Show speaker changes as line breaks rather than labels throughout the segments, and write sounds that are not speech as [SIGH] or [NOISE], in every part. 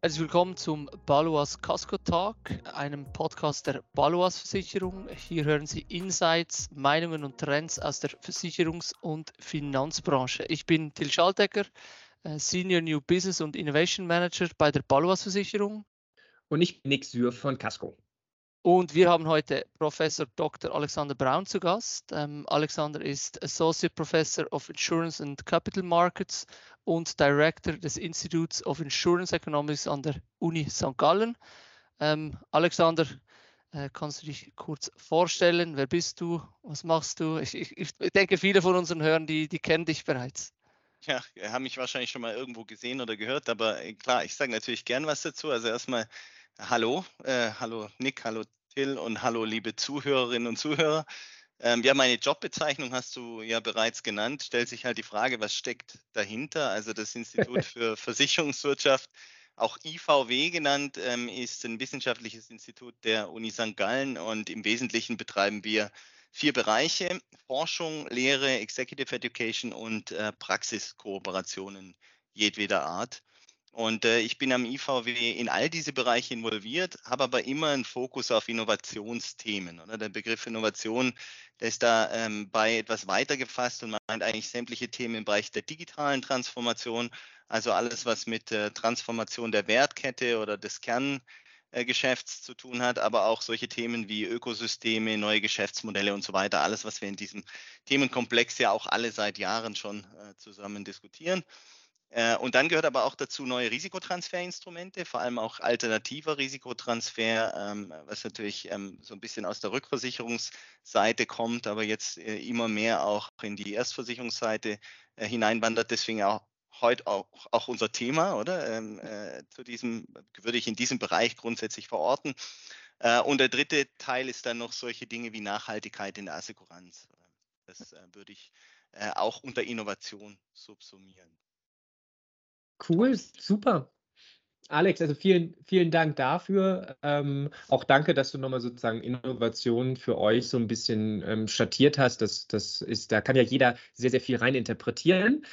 Herzlich willkommen zum Baluas Casco Talk, einem Podcast der Baluas Versicherung. Hier hören Sie Insights, Meinungen und Trends aus der Versicherungs- und Finanzbranche. Ich bin Till Schaldecker, äh, Senior New Business und Innovation Manager bei der Baluas Versicherung.
Und ich bin Nick Sür von Casco.
Und wir haben heute Professor Dr. Alexander Braun zu Gast. Ähm, Alexander ist Associate Professor of Insurance and Capital Markets und Director des Institutes of Insurance Economics an der Uni St. Gallen. Ähm, Alexander, äh, kannst du dich kurz vorstellen? Wer bist du? Was machst du? Ich, ich, ich denke, viele von unseren Hörern, die, die kennen dich bereits.
Ja, haben mich wahrscheinlich schon mal irgendwo gesehen oder gehört, aber äh, klar, ich sage natürlich gern was dazu. Also erstmal hallo, äh, hallo Nick, hallo Till und hallo liebe Zuhörerinnen und Zuhörer. Ähm, ja, meine Jobbezeichnung hast du ja bereits genannt. Stellt sich halt die Frage, was steckt dahinter? Also das Institut [LAUGHS] für Versicherungswirtschaft, auch IVW genannt, ähm, ist ein wissenschaftliches Institut der Uni St. Gallen und im Wesentlichen betreiben wir vier Bereiche, Forschung, Lehre, Executive Education und äh, Praxiskooperationen jedweder Art. Und äh, ich bin am IVW in all diese Bereiche involviert, habe aber immer einen Fokus auf Innovationsthemen. Oder? Der Begriff Innovation, der ist da ähm, bei etwas weiter gefasst und meint eigentlich sämtliche Themen im Bereich der digitalen Transformation, also alles, was mit äh, Transformation der Wertkette oder des Kerngeschäfts zu tun hat, aber auch solche Themen wie Ökosysteme, neue Geschäftsmodelle und so weiter, alles, was wir in diesem Themenkomplex ja auch alle seit Jahren schon äh, zusammen diskutieren. Äh, und dann gehört aber auch dazu neue Risikotransferinstrumente, vor allem auch alternativer Risikotransfer, ähm, was natürlich ähm, so ein bisschen aus der Rückversicherungsseite kommt, aber jetzt äh, immer mehr auch in die Erstversicherungsseite äh, hineinwandert. Deswegen auch heute auch, auch unser Thema, oder? Ähm, zu diesem würde ich in diesem Bereich grundsätzlich verorten. und der dritte Teil ist dann noch solche Dinge wie Nachhaltigkeit in der Assekuranz. Das würde ich auch unter Innovation subsumieren.
Cool, super. Alex, also vielen, vielen Dank dafür. Ähm, auch danke, dass du nochmal sozusagen Innovationen für euch so ein bisschen ähm, schattiert hast. Das, das ist, da kann ja jeder sehr, sehr viel rein interpretieren.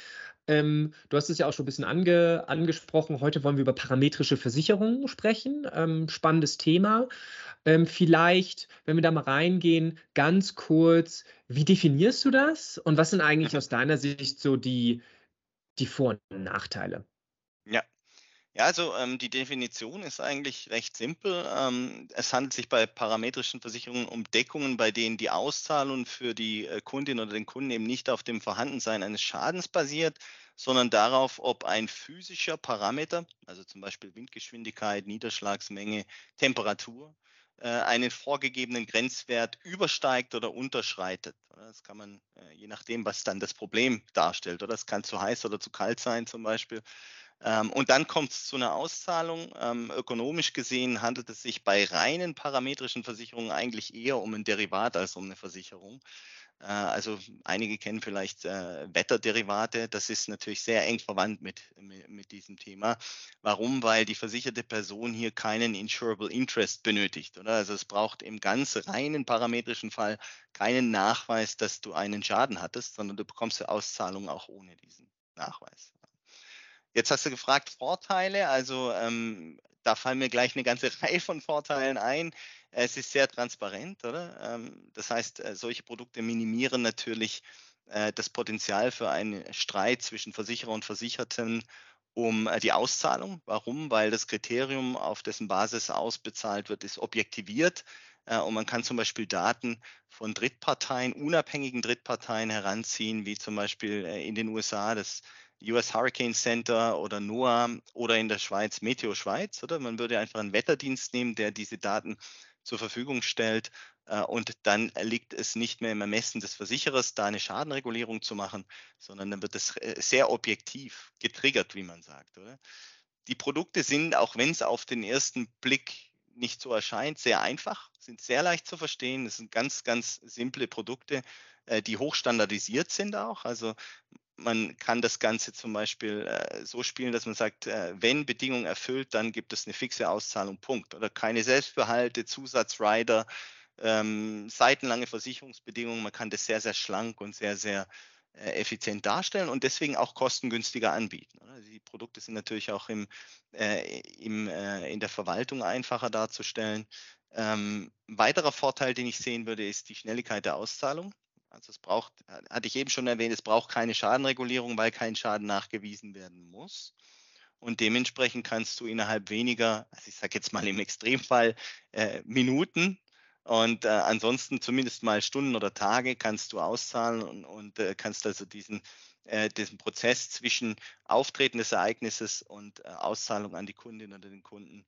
Ähm, du hast es ja auch schon ein bisschen ange, angesprochen. Heute wollen wir über parametrische Versicherungen sprechen. Ähm, spannendes Thema. Ähm, vielleicht, wenn wir da mal reingehen, ganz kurz, wie definierst du das und was sind eigentlich aus deiner Sicht so die, die Vor- und Nachteile?
Ja. Ja, also ähm, die Definition ist eigentlich recht simpel. Ähm, es handelt sich bei parametrischen Versicherungen um Deckungen, bei denen die Auszahlung für die äh, Kundin oder den Kunden eben nicht auf dem Vorhandensein eines Schadens basiert, sondern darauf, ob ein physischer Parameter, also zum Beispiel Windgeschwindigkeit, Niederschlagsmenge, Temperatur, äh, einen vorgegebenen Grenzwert übersteigt oder unterschreitet. Das kann man, äh, je nachdem, was dann das Problem darstellt, oder es kann zu heiß oder zu kalt sein zum Beispiel, und dann kommt es zu einer Auszahlung. Ähm, ökonomisch gesehen handelt es sich bei reinen parametrischen Versicherungen eigentlich eher um ein Derivat als um eine Versicherung. Äh, also einige kennen vielleicht äh, Wetterderivate. Das ist natürlich sehr eng verwandt mit, mit, mit, diesem Thema. Warum? Weil die versicherte Person hier keinen Insurable Interest benötigt. Oder? Also es braucht im ganz reinen parametrischen Fall keinen Nachweis, dass du einen Schaden hattest, sondern du bekommst die Auszahlung auch ohne diesen Nachweis. Jetzt hast du gefragt Vorteile. Also ähm, da fallen mir gleich eine ganze [LAUGHS] Reihe von Vorteilen ein. Es ist sehr transparent, oder? Ähm, das heißt, äh, solche Produkte minimieren natürlich äh, das Potenzial für einen Streit zwischen Versicherer und Versicherten um äh, die Auszahlung. Warum? Weil das Kriterium, auf dessen Basis ausbezahlt wird, ist objektiviert. Und man kann zum Beispiel Daten von Drittparteien, unabhängigen Drittparteien heranziehen, wie zum Beispiel in den USA das US Hurricane Center oder NOAA oder in der Schweiz Meteo Schweiz, oder? Man würde einfach einen Wetterdienst nehmen, der diese Daten zur Verfügung stellt äh, und dann liegt es nicht mehr im Ermessen des Versicherers, da eine Schadenregulierung zu machen, sondern dann wird es äh, sehr objektiv getriggert, wie man sagt, oder? Die Produkte sind, auch wenn es auf den ersten Blick nicht so erscheint, sehr einfach, sind sehr leicht zu verstehen. Es sind ganz, ganz simple Produkte, äh, die hochstandardisiert sind auch. Also man kann das Ganze zum Beispiel äh, so spielen, dass man sagt, äh, wenn Bedingungen erfüllt, dann gibt es eine fixe Auszahlung, Punkt. Oder keine Selbstbehalte, Zusatzrider, ähm, seitenlange Versicherungsbedingungen. Man kann das sehr, sehr schlank und sehr, sehr äh, effizient darstellen und deswegen auch kostengünstiger anbieten. Die Produkte sind natürlich auch im, äh, im, äh, in der Verwaltung einfacher darzustellen. Ähm, weiterer Vorteil, den ich sehen würde, ist die Schnelligkeit der Auszahlung. Also es braucht, hatte ich eben schon erwähnt, es braucht keine Schadenregulierung, weil kein Schaden nachgewiesen werden muss. Und dementsprechend kannst du innerhalb weniger, also ich sage jetzt mal im Extremfall, äh, Minuten und äh, ansonsten zumindest mal Stunden oder Tage kannst du auszahlen und, und äh, kannst also diesen, äh, diesen Prozess zwischen Auftreten des Ereignisses und äh, Auszahlung an die Kundin oder den Kunden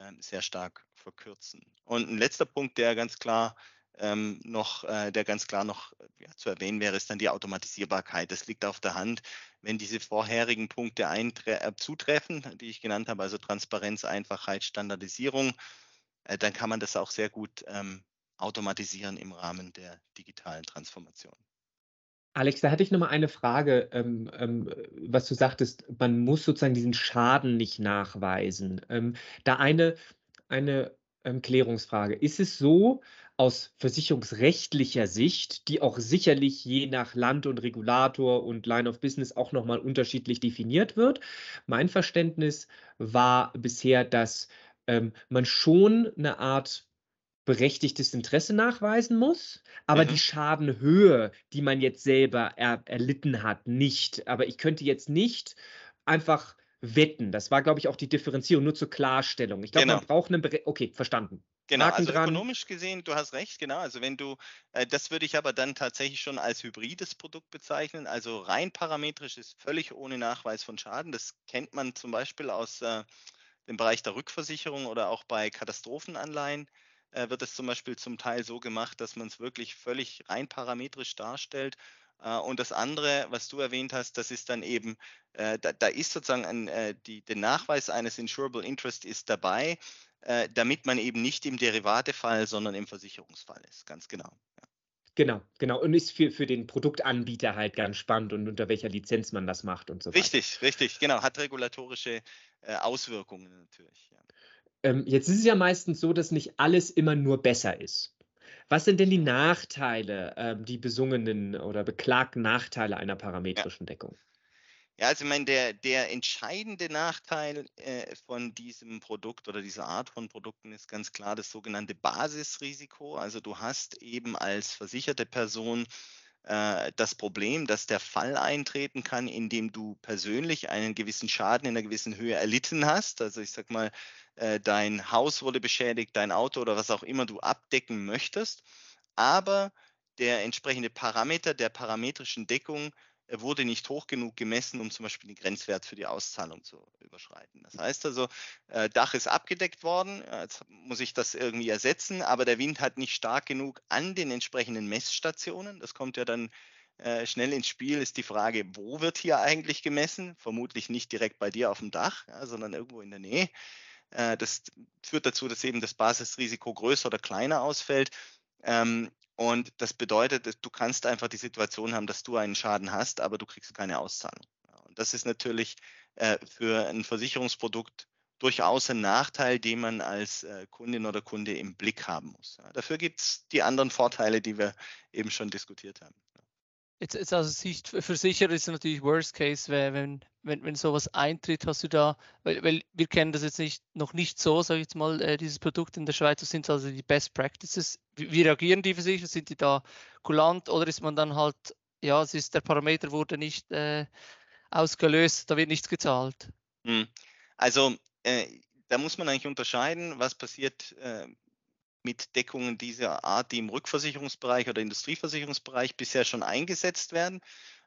ähm, sehr stark verkürzen. Und ein letzter Punkt, der ganz klar ähm, noch, äh, der ganz klar noch ja, zu erwähnen wäre, ist dann die Automatisierbarkeit. Das liegt auf der Hand, wenn diese vorherigen Punkte äh, zutreffen, die ich genannt habe, also Transparenz, Einfachheit, Standardisierung, äh, dann kann man das auch sehr gut ähm, automatisieren im Rahmen der digitalen Transformation.
Alex, da hatte ich noch mal eine Frage, ähm, ähm, was du sagtest, man muss sozusagen diesen Schaden nicht nachweisen. Ähm, da eine, eine ähm, Klärungsfrage. Ist es so, aus versicherungsrechtlicher Sicht, die auch sicherlich je nach Land und Regulator und Line of Business auch noch mal unterschiedlich definiert wird. Mein Verständnis war bisher, dass ähm, man schon eine Art berechtigtes Interesse nachweisen muss, aber mhm. die Schadenhöhe, die man jetzt selber er, erlitten hat, nicht. Aber ich könnte jetzt nicht einfach wetten. Das war, glaube ich, auch die Differenzierung, nur zur Klarstellung. Ich glaube, genau. man braucht eine. Bere okay, verstanden.
Genau, Haken also dran. ökonomisch gesehen, du hast recht, genau. Also wenn du, äh, das würde ich aber dann tatsächlich schon als hybrides Produkt bezeichnen. Also rein parametrisch ist völlig ohne Nachweis von Schaden. Das kennt man zum Beispiel aus äh, dem Bereich der Rückversicherung oder auch bei Katastrophenanleihen äh, wird es zum Beispiel zum Teil so gemacht, dass man es wirklich völlig rein parametrisch darstellt. Äh, und das andere, was du erwähnt hast, das ist dann eben, äh, da, da, ist sozusagen ein, äh, die, der Nachweis eines Insurable Interest ist dabei. Äh, damit man eben nicht im Derivatefall, sondern im Versicherungsfall ist. Ganz genau. Ja.
Genau, genau. Und ist für, für den Produktanbieter halt ganz spannend und unter welcher Lizenz man das macht und so
weiter. Richtig, richtig, genau. Hat regulatorische äh, Auswirkungen natürlich. Ja.
Ähm, jetzt ist es ja meistens so, dass nicht alles immer nur besser ist. Was sind denn die Nachteile, äh, die besungenen oder beklagten Nachteile einer parametrischen ja. Deckung?
Ja, also ich meine, der, der entscheidende Nachteil äh, von diesem Produkt oder dieser Art von Produkten ist ganz klar das sogenannte Basisrisiko. Also du hast eben als versicherte Person äh, das Problem, dass der Fall eintreten kann, in dem du persönlich einen gewissen Schaden in einer gewissen Höhe erlitten hast. Also ich sag mal, äh, dein Haus wurde beschädigt, dein Auto oder was auch immer du abdecken möchtest. Aber der entsprechende Parameter der parametrischen Deckung er wurde nicht hoch genug gemessen, um zum Beispiel den Grenzwert für die Auszahlung zu überschreiten. Das heißt also, äh, Dach ist abgedeckt worden, jetzt muss ich das irgendwie ersetzen, aber der Wind hat nicht stark genug an den entsprechenden Messstationen. Das kommt ja dann äh, schnell ins Spiel, ist die Frage, wo wird hier eigentlich gemessen? Vermutlich nicht direkt bei dir auf dem Dach, sondern irgendwo in der Nähe. Äh, das führt dazu, dass eben das Basisrisiko größer oder kleiner ausfällt. Ähm, und das bedeutet, du kannst einfach die Situation haben, dass du einen Schaden hast, aber du kriegst keine Auszahlung. Und das ist natürlich äh, für ein Versicherungsprodukt durchaus ein Nachteil, den man als äh, Kundin oder Kunde im Blick haben muss. dafür gibt es die anderen Vorteile, die wir eben schon diskutiert haben.
Jetzt, jetzt aus Sicht für sicher ist natürlich Worst Case, wenn, wenn, wenn sowas eintritt, hast du da, weil, weil wir kennen das jetzt nicht, noch nicht so, sage ich jetzt mal, äh, dieses Produkt in der Schweiz, das sind also die Best Practices. Wie, wie reagieren die sich? Sind die da kulant oder ist man dann halt, ja, es ist der Parameter wurde nicht äh, ausgelöst, da wird nichts gezahlt?
Hm. Also äh, da muss man eigentlich unterscheiden, was passiert äh, mit Deckungen dieser Art, die im Rückversicherungsbereich oder Industrieversicherungsbereich bisher schon eingesetzt werden.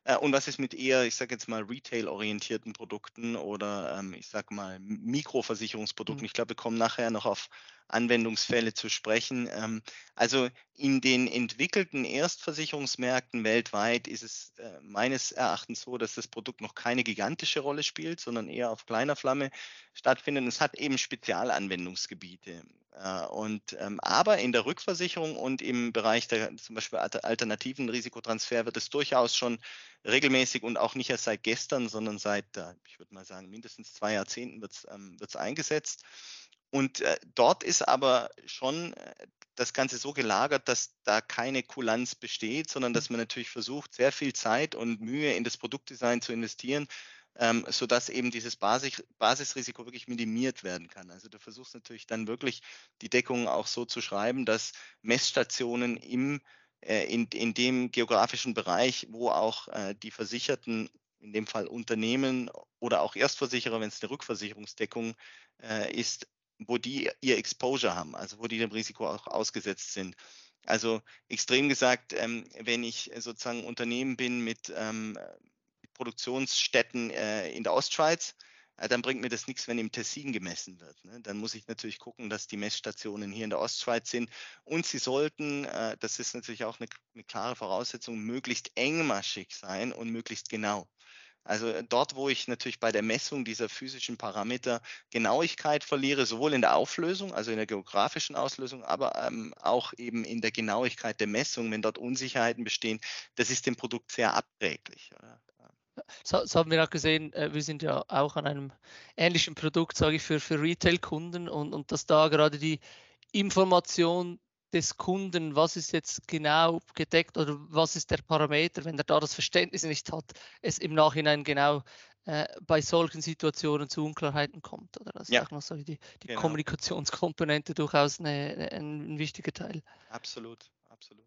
Äh, und was ist mit eher, ich sage jetzt mal, retail-orientierten Produkten oder ähm, ich sage mal Mikroversicherungsprodukten? Mhm. Ich glaube, wir kommen nachher noch auf Anwendungsfälle zu sprechen. Ähm, also in den entwickelten Erstversicherungsmärkten weltweit ist es äh, meines Erachtens so, dass das Produkt noch keine gigantische Rolle spielt, sondern eher auf kleiner Flamme stattfindet. es hat eben Spezialanwendungsgebiete. Äh, und, ähm, aber in der Rückversicherung und im Bereich der zum Beispiel alternativen Risikotransfer wird es durchaus schon regelmäßig und auch nicht erst seit gestern, sondern seit, ich würde mal sagen, mindestens zwei Jahrzehnten wird es ähm, eingesetzt. Und äh, dort ist aber schon äh, das Ganze so gelagert, dass da keine Kulanz besteht, sondern dass man natürlich versucht, sehr viel Zeit und Mühe in das Produktdesign zu investieren, ähm, sodass eben dieses Basis, Basisrisiko wirklich minimiert werden kann. Also du versuchst natürlich dann wirklich die Deckung auch so zu schreiben, dass Messstationen im, äh, in, in dem geografischen Bereich, wo auch äh, die Versicherten, in dem Fall Unternehmen oder auch Erstversicherer, wenn es eine Rückversicherungsdeckung äh, ist, wo die ihr Exposure haben, also wo die dem Risiko auch ausgesetzt sind. Also extrem gesagt, ähm, wenn ich sozusagen Unternehmen bin mit ähm, Produktionsstätten äh, in der Ostschweiz, äh, dann bringt mir das nichts, wenn im Tessin gemessen wird. Ne? Dann muss ich natürlich gucken, dass die Messstationen hier in der Ostschweiz sind. Und sie sollten, äh, das ist natürlich auch eine, eine klare Voraussetzung, möglichst engmaschig sein und möglichst genau. Also äh, dort, wo ich natürlich bei der Messung dieser physischen Parameter Genauigkeit verliere, sowohl in der Auflösung, also in der geografischen Auslösung, aber ähm, auch eben in der Genauigkeit der Messung, wenn dort Unsicherheiten bestehen, das ist dem Produkt sehr abträglich.
So, das haben wir auch gesehen, äh, wir sind ja auch an einem ähnlichen Produkt, sage ich, für, für Retail-Kunden und, und dass da gerade die Information des Kunden, was ist jetzt genau gedeckt oder was ist der Parameter, wenn er da das Verständnis nicht hat, es im Nachhinein genau äh, bei solchen Situationen zu Unklarheiten kommt. Oder? Das ja. ist auch noch so die, die genau. Kommunikationskomponente durchaus eine, ein, ein wichtiger Teil.
Absolut, absolut.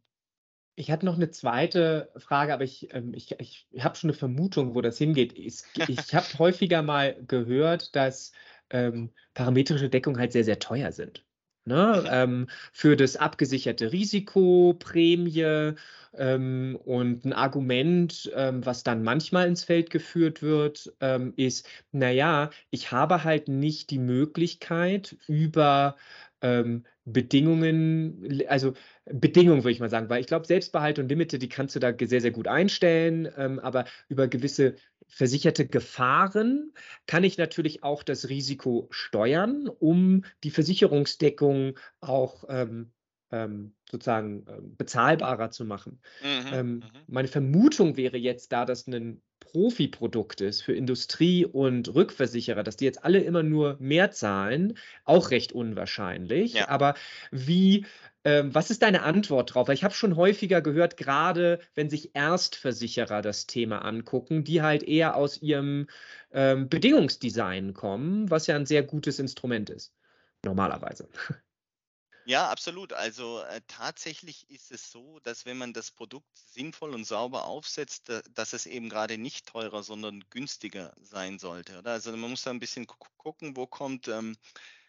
Ich hatte noch eine zweite Frage, aber ich, ähm, ich, ich habe schon eine Vermutung, wo das hingeht. Ich, ich habe [LAUGHS] häufiger mal gehört, dass ähm, parametrische Deckungen halt sehr, sehr teuer sind. Ne? Ähm, für das abgesicherte Risiko, Prämie ähm, und ein Argument, ähm, was dann manchmal ins Feld geführt wird, ähm, ist, naja, ich habe halt nicht die Möglichkeit über ähm, Bedingungen, also Bedingungen würde ich mal sagen, weil ich glaube, Selbstbehalt und Limite, die kannst du da sehr, sehr gut einstellen, ähm, aber über gewisse versicherte Gefahren kann ich natürlich auch das Risiko steuern, um die Versicherungsdeckung auch ähm, ähm, sozusagen äh, bezahlbarer zu machen. Mhm, ähm, mhm. Meine Vermutung wäre jetzt da, dass ein Profi-Produkt ist für Industrie und Rückversicherer, dass die jetzt alle immer nur mehr zahlen, auch recht unwahrscheinlich. Ja. Aber wie, ähm, was ist deine Antwort drauf? Weil ich habe schon häufiger gehört, gerade wenn sich Erstversicherer das Thema angucken, die halt eher aus ihrem ähm, Bedingungsdesign kommen, was ja ein sehr gutes Instrument ist, normalerweise. [LAUGHS]
Ja, absolut. Also äh, tatsächlich ist es so, dass wenn man das Produkt sinnvoll und sauber aufsetzt, da, dass es eben gerade nicht teurer, sondern günstiger sein sollte. Oder? Also man muss da ein bisschen gucken, wo kommt, ähm,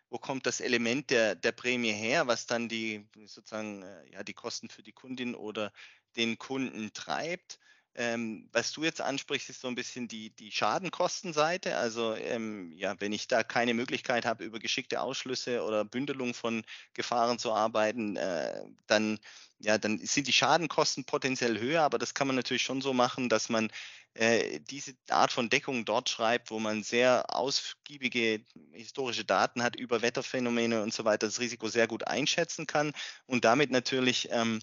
wo kommt das Element der, der Prämie her, was dann die sozusagen äh, ja, die Kosten für die Kundin oder den Kunden treibt. Ähm, was du jetzt ansprichst, ist so ein bisschen die, die Schadenkostenseite. Also ähm, ja, wenn ich da keine Möglichkeit habe, über geschickte Ausschlüsse oder Bündelung von Gefahren zu arbeiten, äh, dann, ja, dann sind die Schadenkosten potenziell höher, aber das kann man natürlich schon so machen, dass man äh, diese Art von Deckung dort schreibt, wo man sehr ausgiebige historische Daten hat über Wetterphänomene und so weiter, das Risiko sehr gut einschätzen kann und damit natürlich ähm,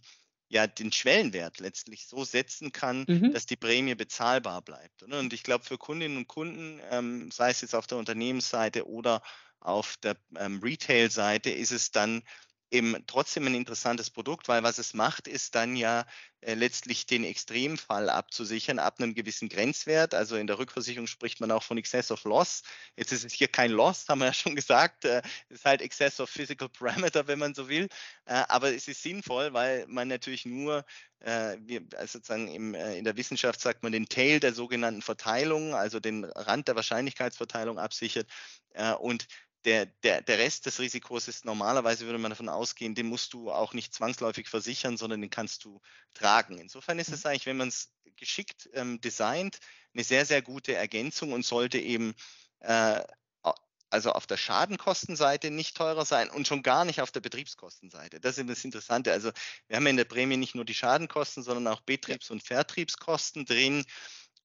ja den Schwellenwert letztlich so setzen kann, mhm. dass die Prämie bezahlbar bleibt. Und ich glaube, für Kundinnen und Kunden, ähm, sei es jetzt auf der Unternehmensseite oder auf der ähm, Retail-Seite, ist es dann eben trotzdem ein interessantes Produkt, weil was es macht, ist dann ja äh, letztlich den Extremfall abzusichern ab einem gewissen Grenzwert. Also in der Rückversicherung spricht man auch von Excess of Loss. Jetzt ist es hier kein Loss, haben wir ja schon gesagt. Äh, es ist halt Excess of Physical Parameter, wenn man so will. Äh, aber es ist sinnvoll, weil man natürlich nur, äh, wir, also sozusagen im, äh, in der Wissenschaft sagt man den Tail der sogenannten Verteilung, also den Rand der Wahrscheinlichkeitsverteilung absichert. Äh, und der, der, der Rest des Risikos ist normalerweise, würde man davon ausgehen, den musst du auch nicht zwangsläufig versichern, sondern den kannst du tragen. Insofern ist es mhm. eigentlich, wenn man es geschickt ähm, designt, eine sehr, sehr gute Ergänzung und sollte eben äh, also auf der Schadenkostenseite nicht teurer sein und schon gar nicht auf der Betriebskostenseite. Das ist das Interessante. Also wir haben in der Prämie nicht nur die Schadenkosten, sondern auch Betriebs- und Vertriebskosten drin.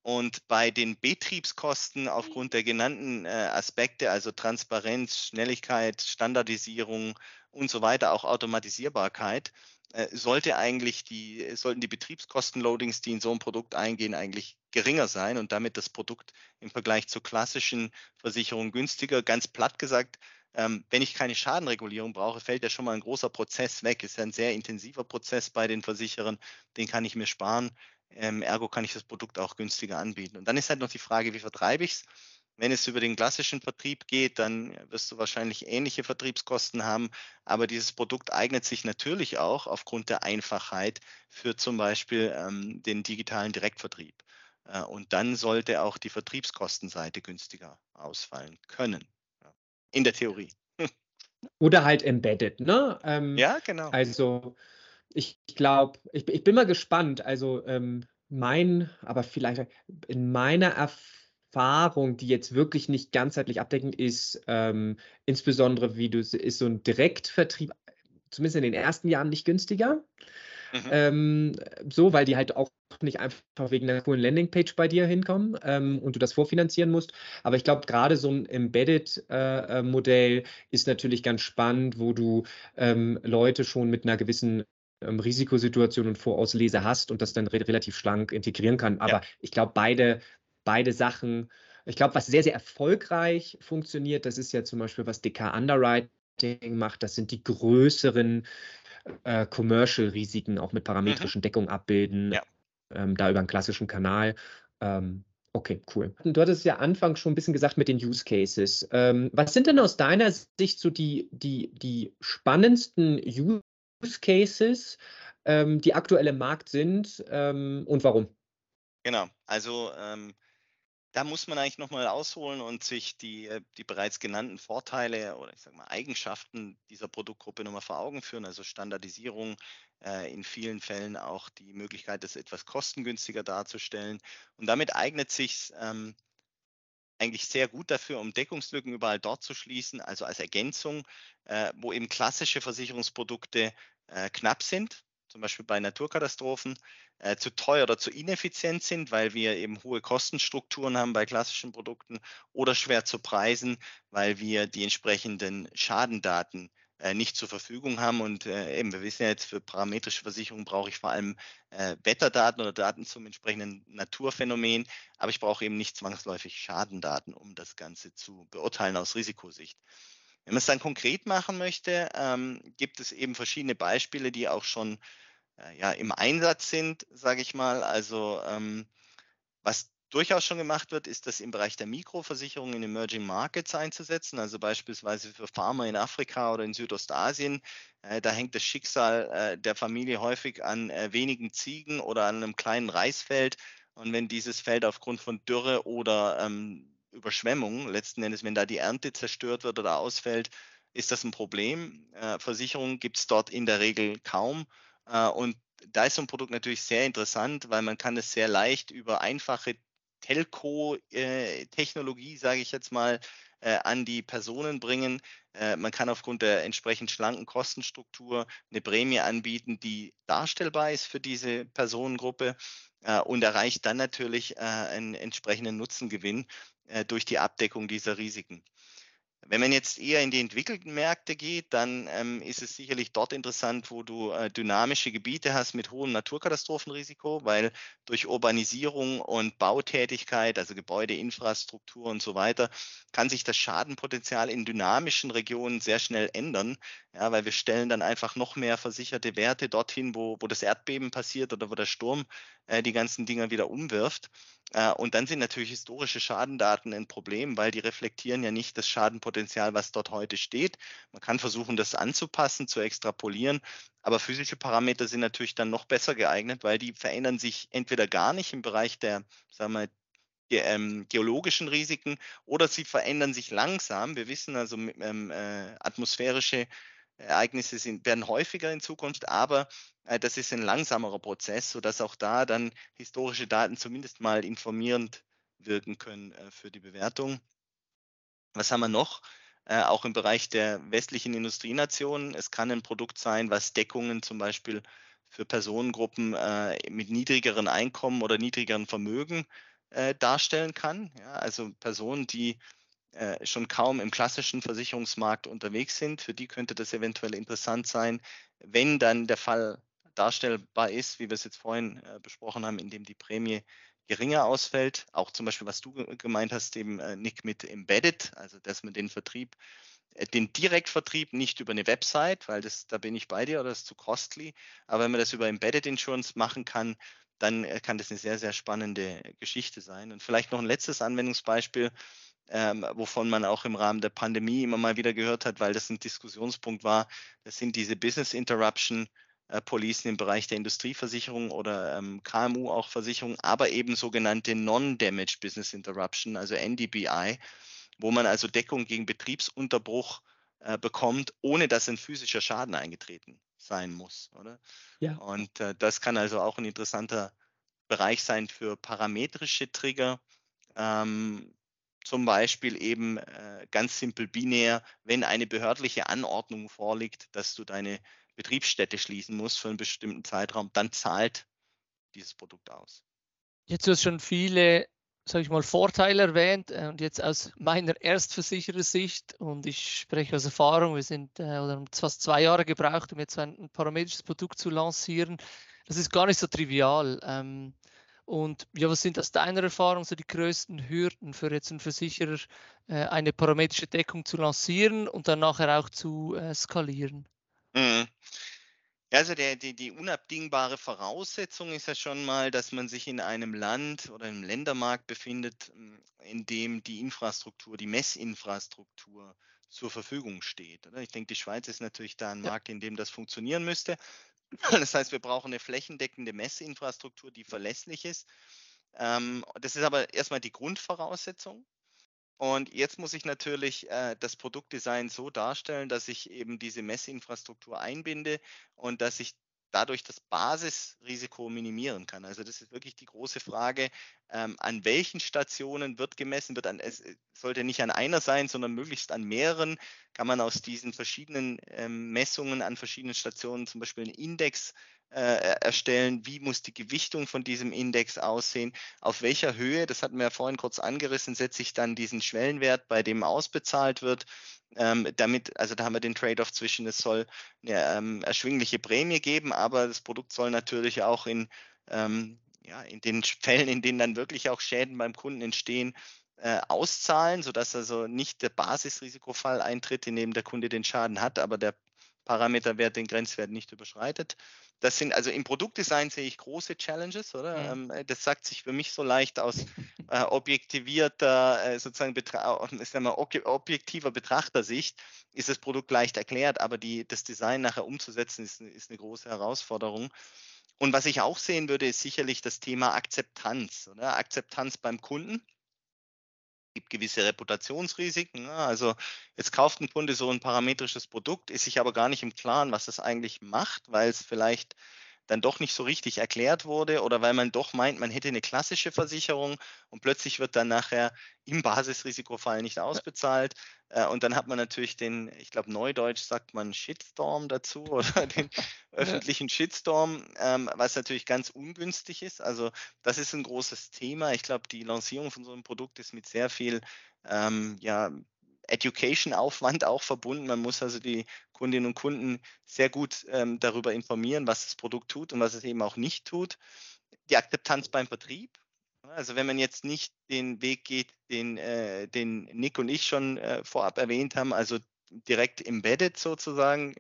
Und bei den Betriebskosten aufgrund der genannten äh, Aspekte, also Transparenz, Schnelligkeit, Standardisierung und so weiter, auch Automatisierbarkeit, äh, sollte eigentlich die, sollten die Betriebskostenloadings, die in so ein Produkt eingehen, eigentlich geringer sein und damit das Produkt im Vergleich zur klassischen Versicherung günstiger. Ganz platt gesagt, ähm, wenn ich keine Schadenregulierung brauche, fällt ja schon mal ein großer Prozess weg. Ist ja ein sehr intensiver Prozess bei den Versicherern, den kann ich mir sparen. Ähm, ergo kann ich das Produkt auch günstiger anbieten. Und dann ist halt noch die Frage, wie vertreibe ich es? Wenn es über den klassischen Vertrieb geht, dann wirst du wahrscheinlich ähnliche Vertriebskosten haben. Aber dieses Produkt eignet sich natürlich auch aufgrund der Einfachheit für zum Beispiel ähm, den digitalen Direktvertrieb. Äh, und dann sollte auch die Vertriebskostenseite günstiger ausfallen können. Ja. In der Theorie. [LAUGHS]
Oder halt embedded, ne?
Ähm, ja, genau.
Also ich glaube, ich, ich, bin mal gespannt. Also ähm, mein, aber vielleicht in meiner Erfahrung, die jetzt wirklich nicht ganzheitlich abdeckend ist, ähm, insbesondere wie du ist so ein Direktvertrieb, zumindest in den ersten Jahren nicht günstiger. Mhm. Ähm, so, weil die halt auch nicht einfach wegen einer coolen Landingpage bei dir hinkommen ähm, und du das vorfinanzieren musst. Aber ich glaube, gerade so ein Embedded-Modell äh, äh ist natürlich ganz spannend, wo du ähm, Leute schon mit einer gewissen ähm, Risikosituation und Vorauslese hast und das dann re relativ schlank integrieren kann. Aber ja. ich glaube, beide beide Sachen. Ich glaube, was sehr, sehr erfolgreich funktioniert, das ist ja zum Beispiel, was DK Underwriting macht, das sind die größeren äh, Commercial-Risiken auch mit parametrischen mhm. Deckungen abbilden, ja. ähm, da über einen klassischen Kanal. Ähm, okay, cool. Du hattest ja anfangs schon ein bisschen gesagt mit den Use Cases. Ähm, was sind denn aus deiner Sicht so die, die, die spannendsten Use Cases, ähm, die aktuell im Markt sind ähm, und warum?
Genau, also ähm, da muss man eigentlich nochmal ausholen und sich die, äh, die bereits genannten Vorteile oder ich sage mal Eigenschaften dieser Produktgruppe nochmal vor Augen führen. Also Standardisierung, äh, in vielen Fällen auch die Möglichkeit, das etwas kostengünstiger darzustellen. Und damit eignet sich ähm, eigentlich sehr gut dafür, um Deckungslücken überall dort zu schließen, also als Ergänzung, äh, wo eben klassische Versicherungsprodukte äh, knapp sind zum Beispiel bei Naturkatastrophen, äh, zu teuer oder zu ineffizient sind, weil wir eben hohe Kostenstrukturen haben bei klassischen Produkten oder schwer zu preisen, weil wir die entsprechenden Schadendaten nicht zur Verfügung haben. Und äh, eben, wir wissen ja jetzt, für parametrische Versicherungen brauche ich vor allem äh, Wetterdaten oder Daten zum entsprechenden Naturphänomen, aber ich brauche eben nicht zwangsläufig Schadendaten, um das Ganze zu beurteilen aus Risikosicht. Wenn man es dann konkret machen möchte, ähm, gibt es eben verschiedene Beispiele, die auch schon äh, ja, im Einsatz sind, sage ich mal. Also ähm, was durchaus schon gemacht wird, ist das im Bereich der Mikroversicherung in Emerging Markets einzusetzen, also beispielsweise für Farmer in Afrika oder in Südostasien. Äh, da hängt das Schicksal äh, der Familie häufig an äh, wenigen Ziegen oder an einem kleinen Reisfeld. Und wenn dieses Feld aufgrund von Dürre oder ähm, Überschwemmung, letzten Endes, wenn da die Ernte zerstört wird oder ausfällt, ist das ein Problem. Versicherungen gibt es dort in der Regel kaum. Und da ist so ein Produkt natürlich sehr interessant, weil man kann es sehr leicht über einfache Telco-Technologie, äh, sage ich jetzt mal, äh, an die Personen bringen. Äh, man kann aufgrund der entsprechend schlanken Kostenstruktur eine Prämie anbieten, die darstellbar ist für diese Personengruppe und erreicht dann natürlich einen entsprechenden Nutzengewinn durch die Abdeckung dieser Risiken. Wenn man jetzt eher in die entwickelten Märkte geht, dann ähm, ist es sicherlich dort interessant, wo du äh, dynamische Gebiete hast mit hohem Naturkatastrophenrisiko, weil durch Urbanisierung und Bautätigkeit, also Gebäudeinfrastruktur und so weiter, kann sich das Schadenpotenzial in dynamischen Regionen sehr schnell ändern, ja, weil wir stellen dann einfach noch mehr versicherte Werte dorthin, wo, wo das Erdbeben passiert oder wo der Sturm äh, die ganzen Dinger wieder umwirft. Äh, und dann sind natürlich historische Schadendaten ein Problem, weil die reflektieren ja nicht das Schadenpotenzial, was dort heute steht. Man kann versuchen, das anzupassen, zu extrapolieren, aber physische Parameter sind natürlich dann noch besser geeignet, weil die verändern sich entweder gar nicht im Bereich der, sagen wir, ge ähm, geologischen Risiken oder sie verändern sich langsam. Wir wissen also, ähm, äh, atmosphärische Ereignisse sind, werden häufiger in Zukunft, aber äh, das ist ein langsamerer Prozess, sodass auch da dann historische Daten zumindest mal informierend wirken können äh, für die Bewertung. Was haben wir noch? Äh, auch im Bereich der westlichen Industrienationen. Es kann ein Produkt sein, was Deckungen zum Beispiel für Personengruppen äh, mit niedrigeren Einkommen oder niedrigeren Vermögen äh, darstellen kann. Ja, also Personen, die äh, schon kaum im klassischen Versicherungsmarkt unterwegs sind. Für die könnte das eventuell interessant sein, wenn dann der Fall darstellbar ist, wie wir es jetzt vorhin äh, besprochen haben, indem die Prämie geringer ausfällt. Auch zum Beispiel, was du gemeint hast, eben äh, Nick mit Embedded, also dass man den Vertrieb äh, den Direktvertrieb nicht über eine Website, weil das, da bin ich bei dir oder das ist zu costly. Aber wenn man das über Embedded Insurance machen kann, dann äh, kann das eine sehr, sehr spannende Geschichte sein. Und vielleicht noch ein letztes Anwendungsbeispiel, ähm, wovon man auch im Rahmen der Pandemie immer mal wieder gehört hat, weil das ein Diskussionspunkt war. Das sind diese Business Interruption äh, Policen im Bereich der Industrieversicherung oder ähm, KMU auch Versicherung, aber eben sogenannte Non-Damage Business Interruption, also NDBI, wo man also Deckung gegen Betriebsunterbruch äh, bekommt, ohne dass ein physischer Schaden eingetreten sein muss. Oder? Ja. Und äh, das kann also auch ein interessanter Bereich sein für parametrische Trigger. Ähm, zum Beispiel eben äh, ganz simpel binär, wenn eine behördliche Anordnung vorliegt, dass du deine Betriebsstätte schließen musst für einen bestimmten Zeitraum, dann zahlt dieses Produkt aus.
Jetzt hast du schon viele, sage ich mal, Vorteile erwähnt äh, und jetzt aus meiner [LAUGHS] Erstversicherersicht und ich spreche aus Erfahrung, wir sind äh, oder haben fast zwei Jahre gebraucht, um jetzt ein parametrisches Produkt zu lancieren. Das ist gar nicht so trivial. Ähm, und ja, was sind aus deiner Erfahrung so die größten Hürden für jetzt einen Versicherer, äh, eine parametrische Deckung zu lancieren und dann nachher auch zu äh, skalieren?
Mhm. Ja, also der, die, die unabdingbare Voraussetzung ist ja schon mal, dass man sich in einem Land oder im Ländermarkt befindet, hm, in dem die Infrastruktur, die Messinfrastruktur zur Verfügung steht. Oder? Ich denke, die Schweiz ist natürlich da ein Markt, in dem das funktionieren müsste. [LAUGHS] Das heißt, wir brauchen eine flächendeckende Messinfrastruktur, die verlässlich ist. Ähm, das ist aber erstmal die Grundvoraussetzung. Und jetzt muss ich natürlich äh, das Produktdesign so darstellen, dass ich eben diese Messinfrastruktur einbinde und dass ich dadurch das Basisrisiko minimieren kann. Also das ist wirklich die große Frage, ähm, an welchen Stationen wird gemessen, wird an, es sollte nicht an einer sein, sondern möglichst an mehreren, kann man aus diesen verschiedenen ähm, Messungen an verschiedenen Stationen zum Beispiel einen Index äh, erstellen, wie muss die Gewichtung von diesem Index aussehen, auf welcher Höhe, das hatten wir ja vorhin kurz angerissen, setze ich dann diesen Schwellenwert, bei dem ausbezahlt wird, ähm, damit, also da haben wir den Trade-off zwischen, es soll eine ähm, erschwingliche Prämie geben, aber das Produkt soll natürlich auch in, ähm, ja, in den Fällen, in denen dann wirklich auch Schäden beim Kunden entstehen, äh, auszahlen, sodass also nicht der Basisrisikofall eintritt, in dem der Kunde den Schaden hat, aber der Parameterwert den Grenzwert nicht überschreitet. Das sind also im Produktdesign sehe ich große Challenges, oder? Mhm. Ähm, das sagt sich für mich so leicht aus äh, objektivierter, äh, sozusagen betra äh, mal, objektiver Betrachtersicht ist das Produkt leicht erklärt, aber die, das Design nachher umzusetzen ist, ist eine große Herausforderung. Und was ich auch sehen würde, ist sicherlich das Thema Akzeptanz, oder? Akzeptanz beim Kunden gibt gewisse Reputationsrisiken. Ne? Also jetzt kauft ein Kunde so ein parametrisches Produkt, ist sich aber gar nicht im Klaren, was das eigentlich macht, weil es vielleicht dann doch nicht so richtig erklärt wurde oder weil man doch meint, man hätte eine klassische Versicherung und plötzlich wird dann nachher im Basisrisikofall nicht ausbezahlt. Äh, und dann hat man natürlich den, ich glaube, neudeutsch sagt man Shitstorm dazu [LAUGHS] oder den [LAUGHS] öffentlichen Shitstorm, ähm, was natürlich ganz ungünstig ist. Also das ist ein großes Thema. Ich glaube, die Lancierung von so einem Produkt ist mit sehr viel ähm, ja, Education-Aufwand auch verbunden. Man muss also die Kundinnen und Kunden sehr gut ähm, darüber informieren, was das Produkt tut und was es eben auch nicht tut. Die Akzeptanz beim Vertrieb. Also wenn man jetzt nicht den Weg geht, den, äh, den Nick und ich schon äh, vorab erwähnt haben, also direkt embedded sozusagen,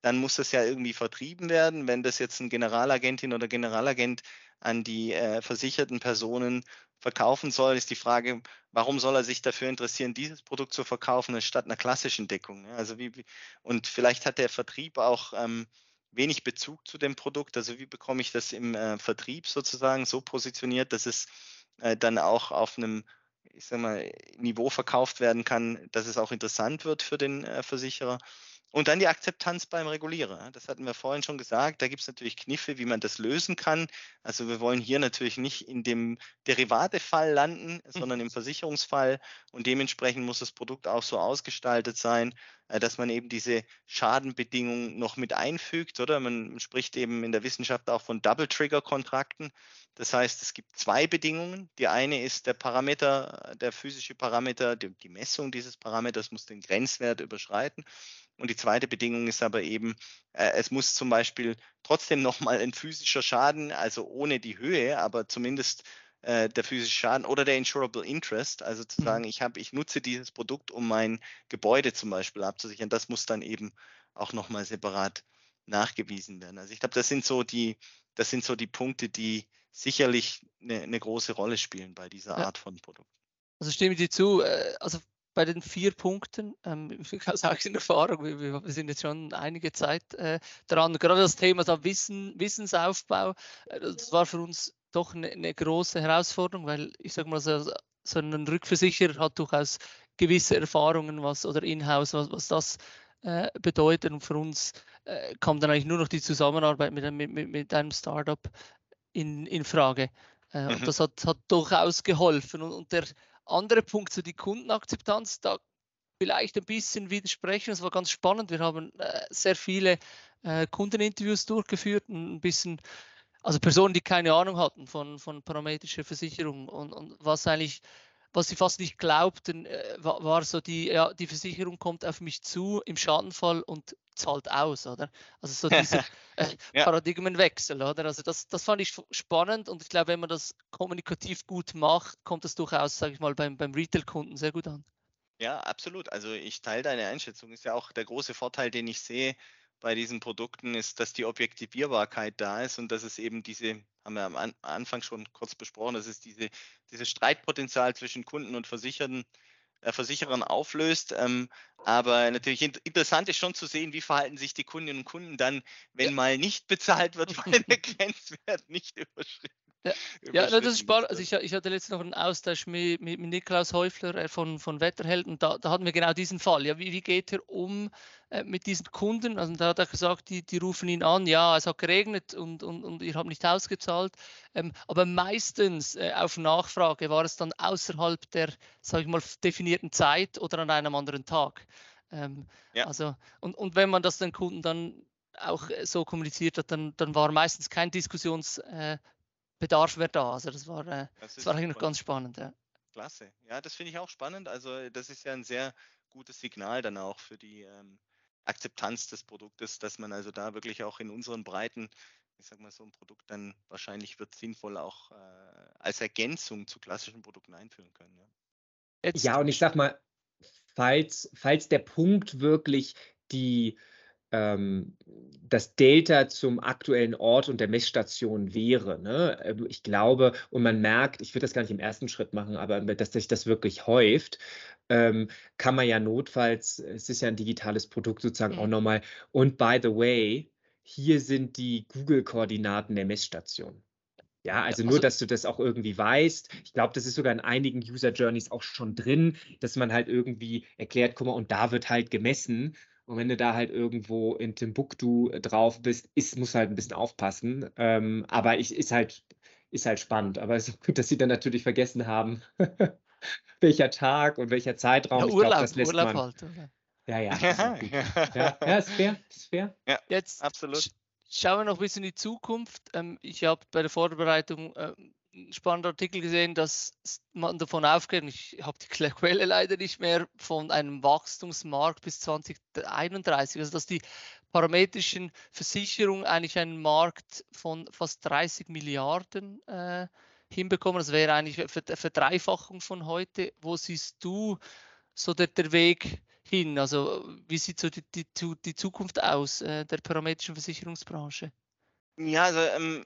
dann muss das ja irgendwie vertrieben werden. Wenn das jetzt ein Generalagentin oder Generalagent an die äh, versicherten Personen verkaufen soll, ist die Frage, warum soll er sich dafür interessieren, dieses Produkt zu verkaufen, anstatt einer klassischen Deckung? Also wie, und vielleicht hat der Vertrieb auch ähm, wenig Bezug zu dem Produkt. Also wie bekomme ich das im äh, Vertrieb sozusagen so positioniert, dass es äh, dann auch auf einem ich sag mal, Niveau verkauft werden kann, dass es auch interessant wird für den äh, Versicherer. Und dann die Akzeptanz beim Regulierer. Das hatten wir vorhin schon gesagt. Da gibt es natürlich Kniffe, wie man das lösen kann. Also wir wollen hier natürlich nicht in dem Derivatefall landen, hm. sondern im Versicherungsfall. Und dementsprechend muss das Produkt auch so ausgestaltet sein, äh, dass man eben diese Schadenbedingungen noch mit einfügt, oder? Man spricht eben in der Wissenschaft auch von Double-Trigger-Kontrakten. Das heißt, es gibt zwei Bedingungen. Die eine ist der Parameter, der physische Parameter, die, die Messung dieses Parameters muss den Grenzwert überschreiten. Und die zweite Bedingung ist aber eben, äh, es muss zum Beispiel trotzdem nochmal ein physischer Schaden, also ohne die Höhe, aber zumindest äh, der physische Schaden oder der Insurable Interest, also zu mhm. sagen, ich habe, ich nutze dieses Produkt, um mein Gebäude zum Beispiel abzusichern. Das muss dann eben auch nochmal separat nachgewiesen werden. Also ich glaube, das sind so die, das sind so die Punkte, die sicherlich eine, eine große Rolle spielen bei dieser ja. Art von Produkt.
Also stimme ich dir zu. Äh, also bei den vier Punkten, ähm, [LAUGHS] aus eigener Erfahrung, wir, wir, sind jetzt schon einige Zeit äh, dran, gerade das Thema da Wissen, Wissensaufbau, äh, das war für uns doch eine, eine, große Herausforderung, weil ich sage mal, so, so ein Rückversicherer hat durchaus gewisse Erfahrungen was oder Inhouse, was, was das äh, bedeutet. Und für uns äh, kam dann eigentlich nur noch die Zusammenarbeit mit, mit, mit einem Startup in, in Frage. Äh, mhm. Und das hat, hat durchaus geholfen. Und, und der andere Punkt, so die Kundenakzeptanz, da vielleicht ein bisschen widersprechen. Es war ganz spannend. Wir haben äh, sehr viele äh, Kundeninterviews durchgeführt, ein bisschen, also Personen, die keine Ahnung hatten von, von parametrischer Versicherung und, und was eigentlich was sie fast nicht glaubten, äh, war, war, so die, ja, die Versicherung kommt auf mich zu im Schadenfall und zahlt aus, oder? Also so dieser [LAUGHS] äh, ja. Paradigmenwechsel, oder? Also das, das fand ich spannend und ich glaube, wenn man das kommunikativ gut macht, kommt das durchaus, sage ich mal, beim, beim Retail-Kunden sehr gut an.
Ja, absolut. Also ich teile deine Einschätzung. Ist ja auch der große Vorteil, den ich sehe bei diesen Produkten, ist, dass die Objektivierbarkeit da ist und dass es eben diese haben wir am Anfang schon kurz besprochen, dass es diese, dieses Streitpotenzial zwischen Kunden und Versicherten, äh, Versicherern auflöst. Ähm, aber natürlich interessant ist schon zu sehen, wie verhalten sich die Kundinnen und Kunden dann, wenn mal nicht bezahlt wird, [LAUGHS] weil der Grenzwert nicht [LAUGHS] überschritten
ja, ja das ist spannend. Also ich, ich, hatte letztens noch einen Austausch mit, mit, Niklaus Häufler äh, von, von Wetterhelden. Da, da hatten wir genau diesen Fall. Ja, wie, wie geht er um äh, mit diesen Kunden? Also da hat er gesagt, die, die rufen ihn an, ja, es hat geregnet und, und, und ihr habt nicht ausgezahlt. Ähm, aber meistens äh, auf Nachfrage war es dann außerhalb der, sage ich mal, definierten Zeit oder an einem anderen Tag. Ähm, ja. Also, und, und wenn man das den Kunden dann auch äh, so kommuniziert hat, dann, dann war meistens kein Diskussions, äh, Bedarf wäre da. Also das war, äh, das, das war eigentlich noch ganz spannend. Ja.
Klasse. Ja, das finde ich auch spannend. Also das ist ja ein sehr gutes Signal dann auch für die ähm, Akzeptanz des Produktes, dass man also da wirklich auch in unseren Breiten, ich sag mal so ein Produkt dann wahrscheinlich wird sinnvoll auch äh, als Ergänzung zu klassischen Produkten einführen können.
Ja. ja, und ich sag mal, falls, falls der Punkt wirklich die das Delta zum aktuellen Ort und der Messstation wäre. Ne? Ähm, ich glaube, und man merkt, ich würde das gar nicht im ersten Schritt machen, aber dass sich das wirklich häuft, ähm, kann man ja notfalls, es ist ja ein digitales Produkt sozusagen mhm. auch nochmal, und by the way, hier sind die Google-Koordinaten der Messstation. Ja, also, also nur, dass du das auch irgendwie weißt. Ich glaube, das ist sogar in einigen User Journeys auch schon drin, dass man halt irgendwie erklärt, guck mal, und da wird halt gemessen. Und wenn du da halt irgendwo in Timbuktu äh, drauf bist, ist, musst halt ein bisschen aufpassen. Ähm, aber ich, ist halt, ist halt spannend. Aber es ist gut, dass sie dann natürlich vergessen haben, [LAUGHS] welcher Tag und welcher Zeitraum.
Ja, ich Urlaub, glaub, das lässt Urlaub man. halt. Oder?
Ja, ja, [LAUGHS] ja, ja, ist fair, ist fair.
Ja, jetzt absolut.
Schauen wir noch ein bisschen in die Zukunft. Ähm, ich habe bei der Vorbereitung ähm, spannender Artikel gesehen, dass man davon aufgeht, ich habe die [LAUGHS] Quelle leider nicht mehr, von einem Wachstumsmarkt bis 2031, also dass die parametrischen Versicherungen eigentlich einen Markt von fast 30 Milliarden äh, hinbekommen. Das wäre eigentlich eine Verdreifachung von heute. Wo siehst du so der, der Weg hin? Also wie sieht so die, die, die Zukunft aus äh, der parametrischen Versicherungsbranche?
Ja, also ähm,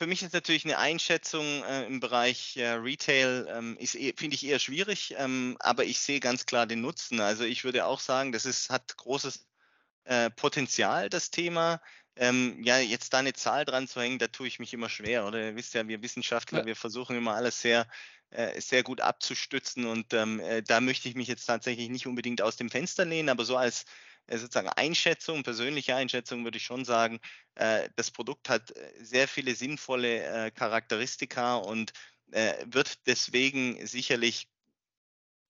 für mich ist natürlich eine Einschätzung äh, im Bereich äh, Retail, ähm, eh, finde ich eher schwierig, ähm, aber ich sehe ganz klar den Nutzen. Also ich würde auch sagen, das ist, hat großes äh, Potenzial, das Thema. Ähm, ja, jetzt da eine Zahl dran zu hängen, da tue ich mich immer schwer. Oder ihr wisst ja, wir Wissenschaftler, ja. wir versuchen immer alles sehr, äh, sehr gut abzustützen und ähm, äh, da möchte ich mich jetzt tatsächlich nicht unbedingt aus dem Fenster lehnen, aber so als sozusagen Einschätzung, persönliche Einschätzung würde ich schon sagen, äh, das Produkt hat äh, sehr viele sinnvolle Charakteristika und wird deswegen sicherlich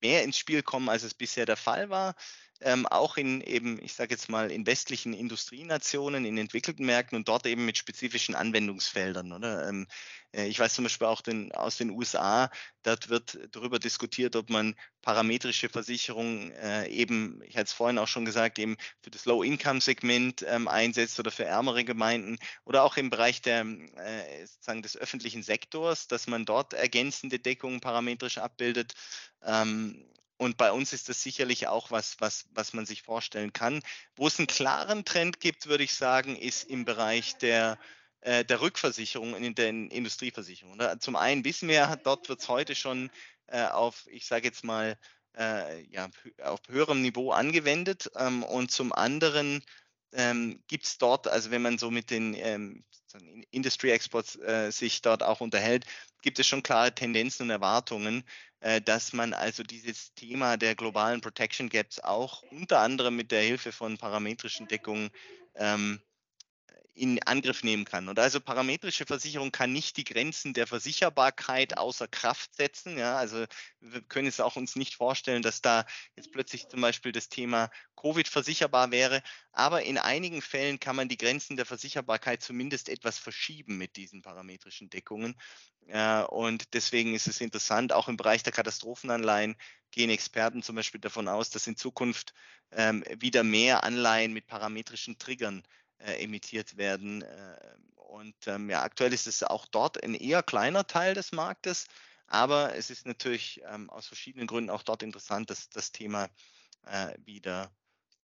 mehr ins Spiel kommen, als es bisher der Fall war. Ähm, auch in eben, ich sage jetzt mal, in westlichen Industrienationen, in entwickelten Märkten und dort eben mit spezifischen Anwendungsfeldern. Oder? Ähm, äh, ich weiß zum Beispiel auch den, aus den USA, dort wird darüber diskutiert, ob man parametrische Versicherungen äh, eben, ich hatte es vorhin auch schon gesagt, eben für das Low-Income-Segment ähm, einsetzt oder für ärmere Gemeinden oder auch im Bereich der, äh, sozusagen des öffentlichen Sektors, dass man dort ergänzende Deckungen parametrisch abbildet. Ähm, und bei uns ist das sicherlich auch was, was, was man sich vorstellen kann. Wo es einen klaren Trend gibt, würde ich sagen, ist im Bereich der äh, der Rückversicherung in den Industrieversicherungen. Zum einen wissen wir, dort wird es heute schon äh, auf, ich sage jetzt mal, äh, ja, auf höherem Niveau angewendet. Ähm, und zum anderen ähm, gibt es dort, also wenn man so mit den ähm, Industry Exports äh, sich dort auch unterhält, gibt es schon klare Tendenzen und Erwartungen, dass man also dieses Thema der globalen Protection Gaps auch unter anderem mit der Hilfe von parametrischen Deckungen ähm, in Angriff nehmen kann. Und also parametrische Versicherung kann nicht die Grenzen der Versicherbarkeit außer Kraft setzen. Ja, also wir können es auch uns nicht vorstellen, dass da jetzt plötzlich zum Beispiel das Thema Covid versicherbar wäre. Aber in einigen Fällen kann man die Grenzen der Versicherbarkeit zumindest etwas verschieben mit diesen parametrischen Deckungen. Äh, und deswegen ist es interessant, auch im Bereich der Katastrophenanleihen gehen Experten zum Beispiel davon aus, dass in Zukunft ähm, wieder mehr Anleihen mit parametrischen Triggern äh, emittiert werden. Äh, und ähm, ja, aktuell ist es auch dort ein eher kleiner Teil des Marktes, aber es ist natürlich ähm, aus verschiedenen Gründen auch dort interessant, dass das Thema äh, wieder,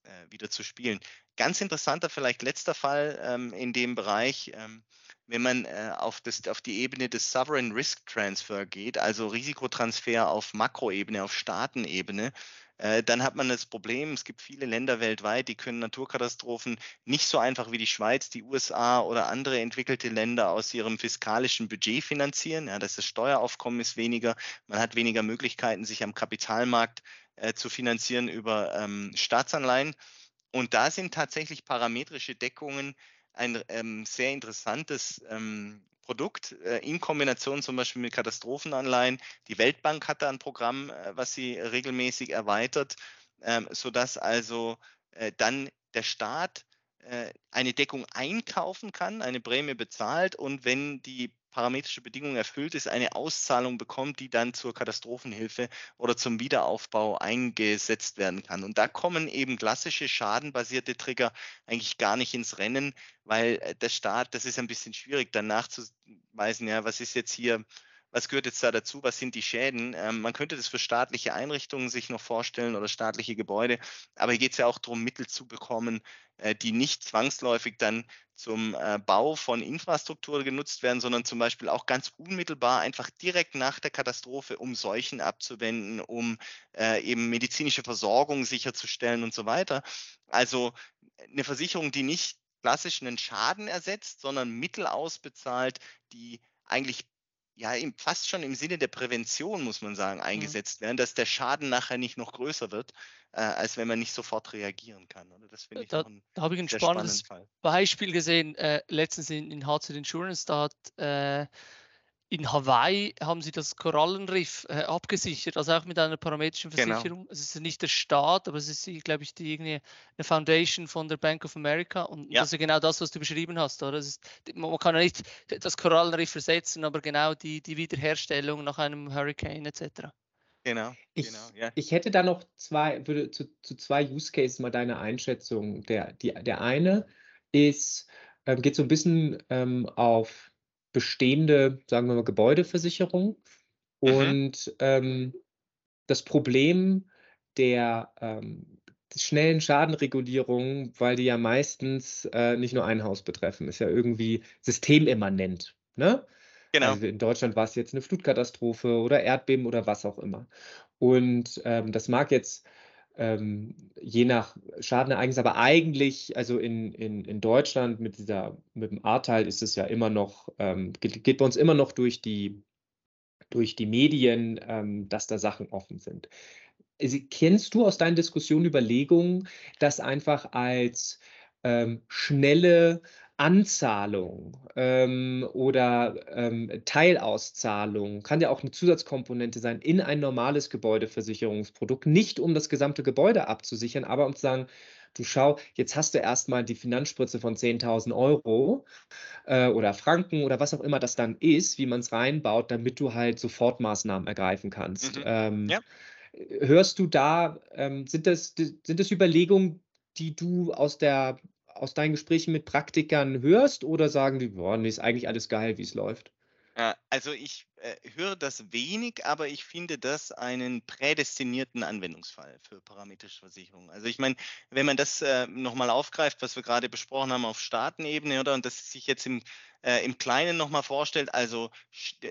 äh, wieder zu spielen. Ganz interessanter vielleicht letzter Fall ähm, in dem Bereich, ähm, wenn man äh, auf, das, auf die Ebene des Sovereign Risk Transfer geht, also Risikotransfer auf Makroebene, auf Staatenebene, dann hat man das Problem, es gibt viele Länder weltweit, die können Naturkatastrophen nicht so einfach wie die Schweiz, die USA oder andere entwickelte Länder aus ihrem fiskalischen Budget finanzieren. Ja, das, Steueraufkommen ist weniger, man hat weniger Möglichkeiten, sich am Kapitalmarkt äh, zu finanzieren über ähm, Staatsanleihen. Und da sind tatsächlich parametrische Deckungen ein ähm, sehr interessantes ähm, Produkt äh, in Kombination zum Beispiel mit Katastrophenanleihen. Die Weltbank hat da ein Programm, äh, was sie regelmäßig erweitert, ähm, sodass also äh, dann der Staat eine Deckung einkaufen kann, eine Prämie bezahlt und wenn die parametrische Bedingung erfüllt ist, eine Auszahlung bekommt, die dann zur Katastrophenhilfe oder zum Wiederaufbau eingesetzt werden kann. Und da kommen eben klassische schadenbasierte Trigger eigentlich gar nicht ins Rennen, weil äh, der Staat, das ist ein bisschen schwierig, dann nachzuweisen, ja, was ist jetzt hier was gehört jetzt da dazu, was sind die Schäden. Ähm, man könnte das für staatliche Einrichtungen sich noch vorstellen oder staatliche Gebäude, aber hier geht es ja auch darum, Mittel zu bekommen, äh, die nicht zwangsläufig dann zum äh, Bau von Infrastruktur genutzt werden, sondern zum Beispiel auch ganz unmittelbar einfach direkt nach der Katastrophe, um Seuchen abzuwenden, um äh, eben medizinische Versorgung sicherzustellen und so weiter. Also eine Versicherung, die nicht klassisch einen Schaden ersetzt, sondern Mittel ausbezahlt, die eigentlich ja fast schon im Sinne der Prävention, muss man sagen, mhm. eingesetzt werden, dass der Schaden nachher nicht noch größer wird, äh, als wenn man nicht sofort reagieren kann. Oder? Das
finde ich da, da habe ich ein spannendes Beispiel gesehen, äh, letztens in, in HZ Insurance, da hat äh, in Hawaii haben sie das Korallenriff äh, abgesichert, also auch mit einer parametrischen genau. Versicherung. Genau. Es ist nicht der Staat, aber es ist, glaube ich, die eine Foundation von der Bank of America. Und ja. das ist genau das, was du beschrieben hast. Oder? Ist, man kann ja nicht das Korallenriff versetzen, aber genau die, die Wiederherstellung nach einem Hurricane etc.
Genau, ich, genau, ja. ich hätte da noch zwei, würde zu, zu zwei Use Cases mal deine Einschätzung. Der, die, der eine ist, ähm, geht so ein bisschen ähm, auf bestehende, sagen wir mal, Gebäudeversicherung. Mhm. Und ähm, das Problem der ähm, schnellen Schadenregulierung, weil die ja meistens äh, nicht nur ein Haus betreffen, ist ja irgendwie systemimmanent. Ne? Genau. Also in Deutschland war es jetzt eine Flutkatastrophe oder Erdbeben oder was auch immer. Und ähm, das mag jetzt ähm, je nach Schadenereignis, aber eigentlich, also in, in, in Deutschland mit dieser, mit dem A-Teil ist es ja immer noch, ähm, geht, geht bei uns immer noch durch die, durch die Medien, ähm, dass da Sachen offen sind. Kennst du aus deinen Diskussionen Überlegungen, das einfach als ähm, schnelle Anzahlung ähm, oder ähm, Teilauszahlung, kann ja auch eine Zusatzkomponente sein, in ein normales Gebäudeversicherungsprodukt, nicht um das gesamte Gebäude abzusichern, aber um zu sagen, du schau, jetzt hast du erstmal die Finanzspritze von 10.000 Euro äh, oder Franken oder was auch immer das dann ist, wie man es reinbaut, damit du halt Sofortmaßnahmen ergreifen kannst. Mhm. Ähm, ja. Hörst du da, ähm, sind, das, sind das Überlegungen, die du aus der aus deinen Gesprächen mit Praktikern hörst oder sagen die, boah, nee, ist eigentlich alles geil, wie es läuft?
also ich äh, höre das wenig, aber ich finde das einen prädestinierten Anwendungsfall für parametrische Versicherungen. Also ich meine, wenn man das äh, nochmal aufgreift, was wir gerade besprochen haben auf Staatenebene, oder und das sich jetzt im, äh, im Kleinen nochmal vorstellt, also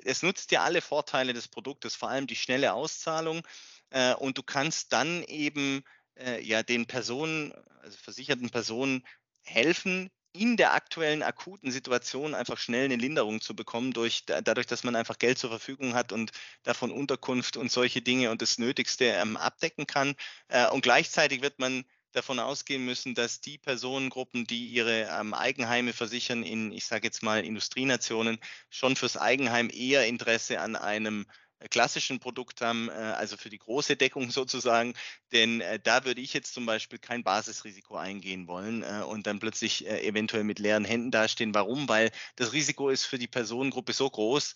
es nutzt ja alle Vorteile des Produktes, vor allem die schnelle Auszahlung. Äh, und du kannst dann eben äh, ja den Personen, also versicherten Personen, helfen, in der aktuellen akuten Situation einfach schnell eine Linderung zu bekommen, durch, dadurch, dass man einfach Geld zur Verfügung hat und davon Unterkunft und solche Dinge und das Nötigste ähm, abdecken kann. Äh, und gleichzeitig wird man davon ausgehen müssen, dass die Personengruppen, die ihre ähm, Eigenheime versichern in, ich sage jetzt mal, Industrienationen, schon fürs Eigenheim eher Interesse an einem klassischen Produkt haben, äh, also für die große Deckung [LAUGHS] sozusagen. Denn äh, da würde ich jetzt zum Beispiel kein Basisrisiko eingehen wollen äh, und dann plötzlich eventuell mit leeren Händen dastehen. Warum? Weil das Risiko ist für die Personengruppe so groß,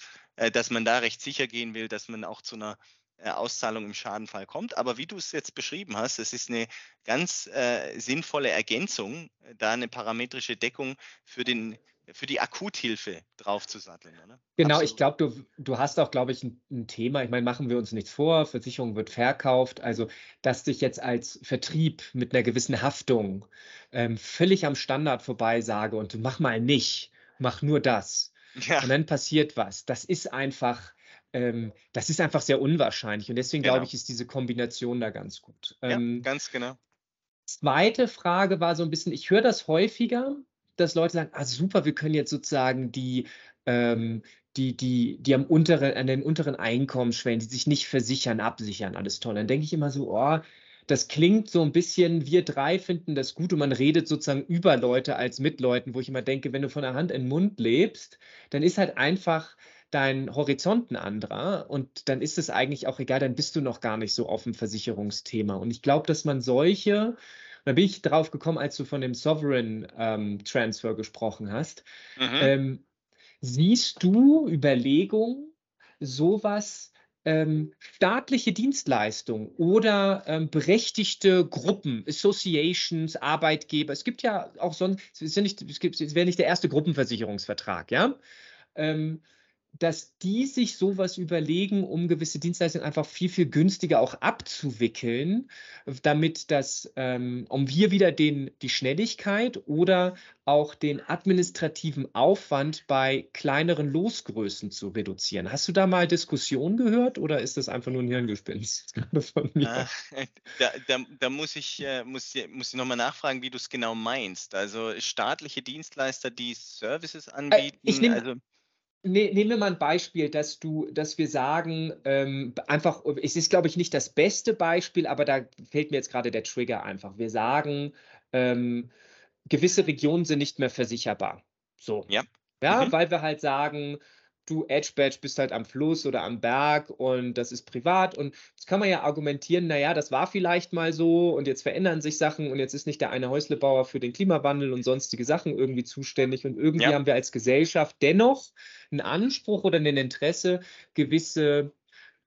dass man da recht sicher gehen will, dass man auch zu einer Auszahlung im Schadenfall kommt. Aber wie du es jetzt beschrieben hast, es ist eine ganz äh, sinnvolle Ergänzung, da eine parametrische Deckung für den für die Akuthilfe draufzusatteln. Oder?
Genau, Absolut. ich glaube, du, du hast auch, glaube ich, ein, ein, Thema. Ich meine, machen wir uns nichts vor, Versicherung wird verkauft. Also, dass dich jetzt als Vertrieb mit einer gewissen Haftung ähm, völlig am Standard vorbei sage und mach mal nicht, mach nur das. Ja. Und dann passiert was. Das ist einfach, ähm, das ist einfach sehr unwahrscheinlich. Und deswegen genau. glaube ich, ist diese Kombination da ganz gut.
Ähm, ja, ganz genau.
Zweite Frage war so ein bisschen, ich höre das häufiger, dass Leute sagen, ah super, wir können jetzt sozusagen die, ähm, die, die, die am unteren, an den unteren Einkommensschwellen, die sich nicht versichern, absichern, alles toll. Dann denke ich immer so, oh, das klingt so ein bisschen, wir drei finden das gut und man redet sozusagen über Leute als mit Leuten, wo ich immer denke, wenn du von der Hand in den Mund lebst, dann ist halt einfach dein Horizont ein anderer und dann ist es eigentlich auch egal, dann bist du noch gar nicht so auf dem Versicherungsthema. Und ich glaube, dass man solche da bin ich drauf gekommen, als du von dem Sovereign ähm, Transfer gesprochen hast. Mhm. Ähm, siehst du Überlegungen, sowas ähm, staatliche Dienstleistungen oder ähm, berechtigte Gruppen, Associations, Arbeitgeber. Es gibt ja auch sonst, es, ist ja nicht, es, gibt, es wäre nicht der erste Gruppenversicherungsvertrag, ja. Ähm, dass die sich sowas überlegen, um gewisse Dienstleistungen einfach viel, viel günstiger auch abzuwickeln, damit das, ähm, um hier wieder den, die Schnelligkeit oder auch den administrativen Aufwand bei kleineren Losgrößen zu reduzieren. Hast du da mal Diskussionen gehört oder ist das einfach nur ein Hirngespinst [LAUGHS]
von mir? Ah, [LAUGHS] da, da, da, muss ich, äh, muss, muss ich nochmal nachfragen, wie du es genau meinst. Also staatliche Dienstleister, die Services äh, anbieten.
Ich nehm, also Ne, nehmen wir mal ein Beispiel, dass du, dass wir sagen, ähm, einfach, es ist, glaube ich, nicht das beste Beispiel, aber da fällt mir jetzt gerade der Trigger einfach. Wir sagen, ähm, gewisse Regionen sind nicht mehr versicherbar. So. Ja. Ja, mhm. weil wir halt sagen, du Edge Badge bist halt am Fluss oder am Berg und das ist privat. Und jetzt kann man ja argumentieren, naja, das war vielleicht mal so und jetzt verändern sich Sachen und jetzt ist nicht der eine Häuslebauer für den Klimawandel und sonstige Sachen irgendwie zuständig. Und irgendwie ja. haben wir als Gesellschaft dennoch einen Anspruch oder ein Interesse, gewisse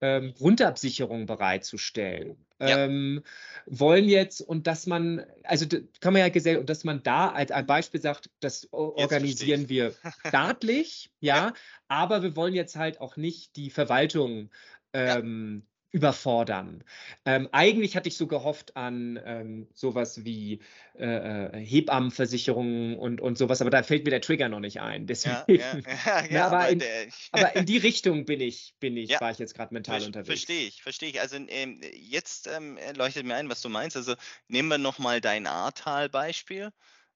ähm, Grundabsicherung bereitzustellen. Ja. Ähm, wollen jetzt und dass man, also kann man ja gesell und dass man da als ein Beispiel sagt, das organisieren wir [LAUGHS] staatlich, ja, ja, aber wir wollen jetzt halt auch nicht die Verwaltung ähm, überfordern. Ähm, eigentlich hatte ich so gehofft an ähm, sowas wie äh, äh, Hebammenversicherungen und, und sowas, aber da fällt mir der Trigger noch nicht ein. Deswegen, [LAUGHS] ja, ja, [LAUGHS] ja, aber, aber, in, aber, [LAUGHS] in, die Richtung bin ich, bin ich, war ich jetzt gerade mental Ver unterwegs.
Verstehe ich, verstehe ich. Also ähm, jetzt ähm, leuchtet mir ein, was du meinst. Also nehmen wir nochmal dein Ahrtal-Beispiel.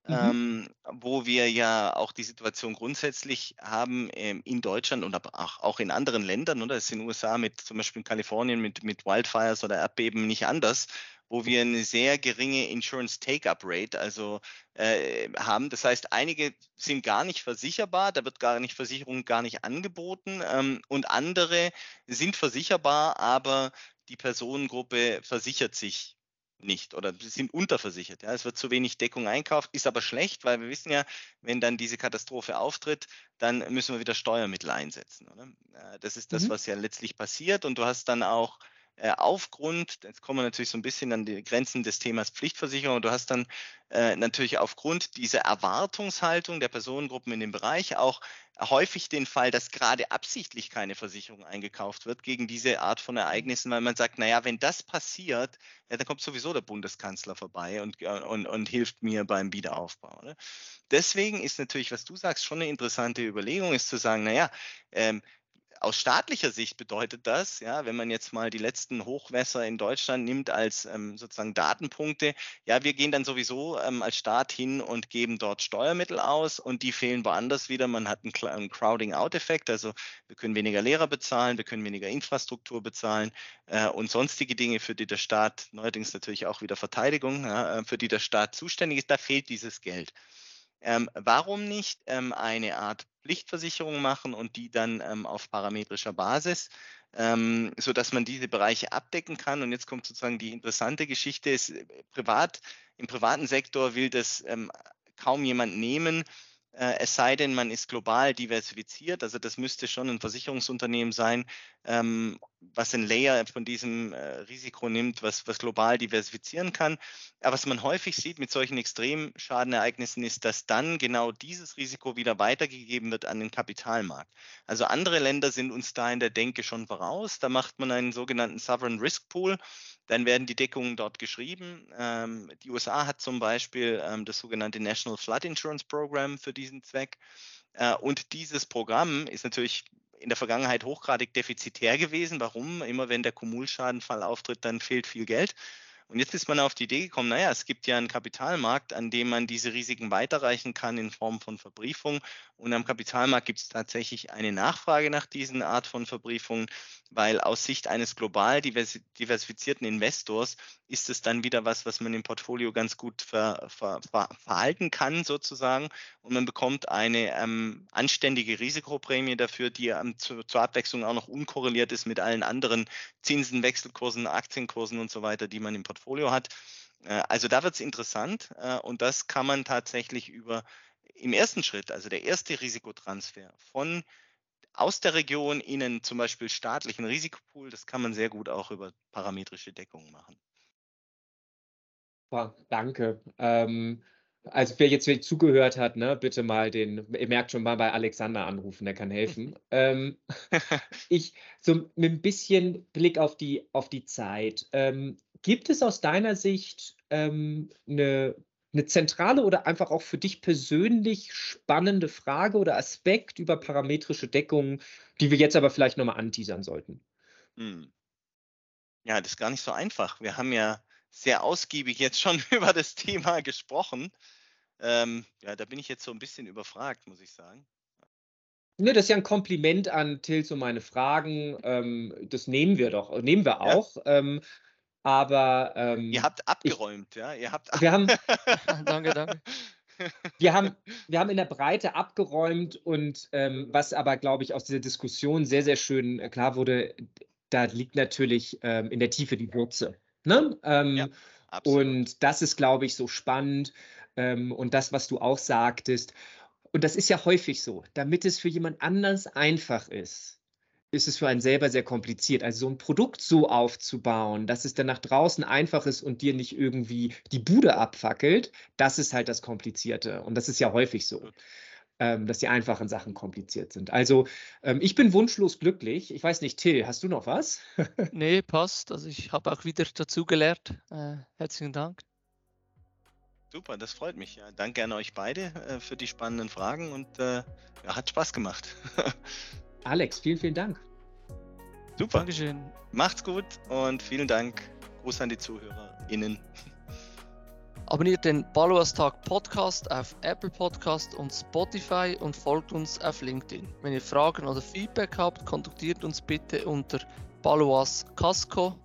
Mhm. Ähm, wo wir ja auch die Situation grundsätzlich haben ähm, in Deutschland und auch, auch in anderen Ländern, oder? Das ist in den USA mit zum Beispiel in Kalifornien mit, mit Wildfires oder Erdbeben nicht anders, wo wir eine sehr geringe Insurance Take-up-Rate also äh, haben. Das heißt, einige sind gar nicht versicherbar, da wird gar nicht Versicherung gar nicht angeboten ähm, und andere sind versicherbar, aber die Personengruppe versichert sich nicht oder sind unterversichert. Ja. Es wird zu wenig Deckung einkauft, ist aber schlecht, weil wir wissen ja, wenn dann diese Katastrophe auftritt, dann müssen wir wieder Steuermittel einsetzen. Oder? Äh, das ist das, mhm. was ja letztlich passiert und du hast dann auch äh, aufgrund, jetzt kommen wir natürlich so ein bisschen an die Grenzen des Themas Pflichtversicherung, du hast dann äh, natürlich aufgrund dieser Erwartungshaltung der Personengruppen in dem Bereich auch häufig den Fall, dass gerade absichtlich keine Versicherung eingekauft wird gegen diese Art von Ereignissen, weil man sagt, naja, wenn das passiert, ja, dann kommt sowieso der Bundeskanzler vorbei und, und, und hilft mir beim Wiederaufbau. Ne? Deswegen ist natürlich, was du sagst, schon eine interessante Überlegung, ist zu sagen, naja, ähm, aus staatlicher Sicht bedeutet das, ja, wenn man jetzt mal die letzten Hochwässer in Deutschland nimmt als ähm, sozusagen Datenpunkte, ja, wir gehen dann sowieso ähm, als Staat hin und geben dort Steuermittel aus und die fehlen woanders wieder. Man hat einen, Crowding-out-Effekt, also wir können weniger Lehrer bezahlen, wir können weniger Infrastruktur bezahlen äh, und sonstige Dinge, für die der Staat, neuerdings natürlich auch wieder Verteidigung, ja, äh, für die der Staat zuständig ist, da fehlt dieses Geld. Ähm, warum nicht ähm, eine Art Pflichtversicherung machen und die dann ähm, auf parametrischer Basis, ähm, sodass man diese Bereiche abdecken kann? Und jetzt kommt sozusagen die interessante Geschichte. Ist, äh, privat, Im privaten Sektor will das ähm, kaum jemand nehmen. Äh, es sei denn, man ist global diversifiziert. Also das müsste schon ein Versicherungsunternehmen sein, ähm, was ein Layer von diesem äh, Risiko nimmt, was, was global diversifizieren kann. Aber was man häufig sieht mit solchen Extremschadenereignissen ist, dass dann genau dieses Risiko wieder weitergegeben wird an den Kapitalmarkt. Also andere Länder sind uns da in der Denke schon voraus. Da macht man einen sogenannten Sovereign Risk Pool. Dann werden die Deckungen dort geschrieben. Ähm, die USA hat zum Beispiel ähm, das sogenannte National Flood Insurance Program für diesen Zweck. Äh, und dieses Programm ist natürlich in der Vergangenheit hochgradig defizitär gewesen. Warum? Immer wenn der Kumulschadenfall auftritt, dann fehlt viel Geld. Und jetzt ist man auf die Idee gekommen, naja, es gibt ja einen Kapitalmarkt, an dem man diese Risiken weiterreichen kann in Form von Verbriefung. Und am Kapitalmarkt gibt es tatsächlich eine Nachfrage nach diesen Art von Verbriefungen, weil aus Sicht eines global diversifizierten Investors ist es dann wieder was, was man im Portfolio ganz gut ver, ver, ver, verhalten kann sozusagen. Und man bekommt eine ähm, anständige Risikoprämie dafür, die ähm, zu, zur Abwechslung auch noch unkorreliert ist mit allen anderen Zinsen, Wechselkursen, Aktienkursen und so weiter, die man im Portfolio hat. Äh, also da wird es interessant äh, und das kann man tatsächlich über im ersten Schritt, also der erste Risikotransfer von aus der Region in einen zum Beispiel staatlichen Risikopool, das kann man sehr gut auch über parametrische Deckungen machen.
Danke. Ähm, also wer jetzt zugehört hat, ne, bitte mal den, ihr merkt schon mal bei Alexander anrufen, der kann helfen. [LAUGHS] ähm, ich, so mit ein bisschen Blick auf die, auf die Zeit. Ähm, Gibt es aus deiner Sicht ähm, eine, eine zentrale oder einfach auch für dich persönlich spannende Frage oder Aspekt über parametrische Deckung, die wir jetzt aber vielleicht nochmal anteasern sollten? Hm.
Ja, das ist gar nicht so einfach. Wir haben ja sehr ausgiebig jetzt schon [LAUGHS] über das Thema gesprochen. Ähm, ja, da bin ich jetzt so ein bisschen überfragt, muss ich sagen.
Ne, das ist ja ein Kompliment an Tils und meine Fragen. Ähm, das nehmen wir doch, nehmen wir auch. Ja. Ähm, aber ähm,
ihr habt abgeräumt, ich, ja? Ihr habt
wir haben, [LAUGHS] [LAUGHS] danke, danke. Wir haben, wir haben in der Breite abgeräumt und ähm, was aber, glaube ich, aus dieser Diskussion sehr, sehr schön äh, klar wurde, da liegt natürlich ähm, in der Tiefe die Wurzel. Ne? Ähm, ja, und das ist, glaube ich, so spannend. Ähm, und das, was du auch sagtest, und das ist ja häufig so, damit es für jemand anders einfach ist, ist es für einen selber sehr kompliziert. Also so ein Produkt so aufzubauen, dass es dann nach draußen einfach ist und dir nicht irgendwie die Bude abfackelt, das ist halt das Komplizierte. Und das ist ja häufig so, ähm, dass die einfachen Sachen kompliziert sind. Also ähm, ich bin wunschlos glücklich. Ich weiß nicht, Till, hast du noch was? [LAUGHS]
nee, passt. Also ich habe auch wieder dazugelernt. Äh, herzlichen Dank.
Super, das freut mich. Ja, danke an euch beide äh, für die spannenden Fragen und äh, ja, hat Spaß gemacht. [LAUGHS]
Alex, vielen, vielen Dank.
Super. Dankeschön. Macht's gut und vielen Dank. Gruß an die ZuhörerInnen.
Abonniert den Baloas Tag Podcast auf Apple Podcast und Spotify und folgt uns auf LinkedIn. Wenn ihr Fragen oder Feedback habt, kontaktiert uns bitte unter baloascasco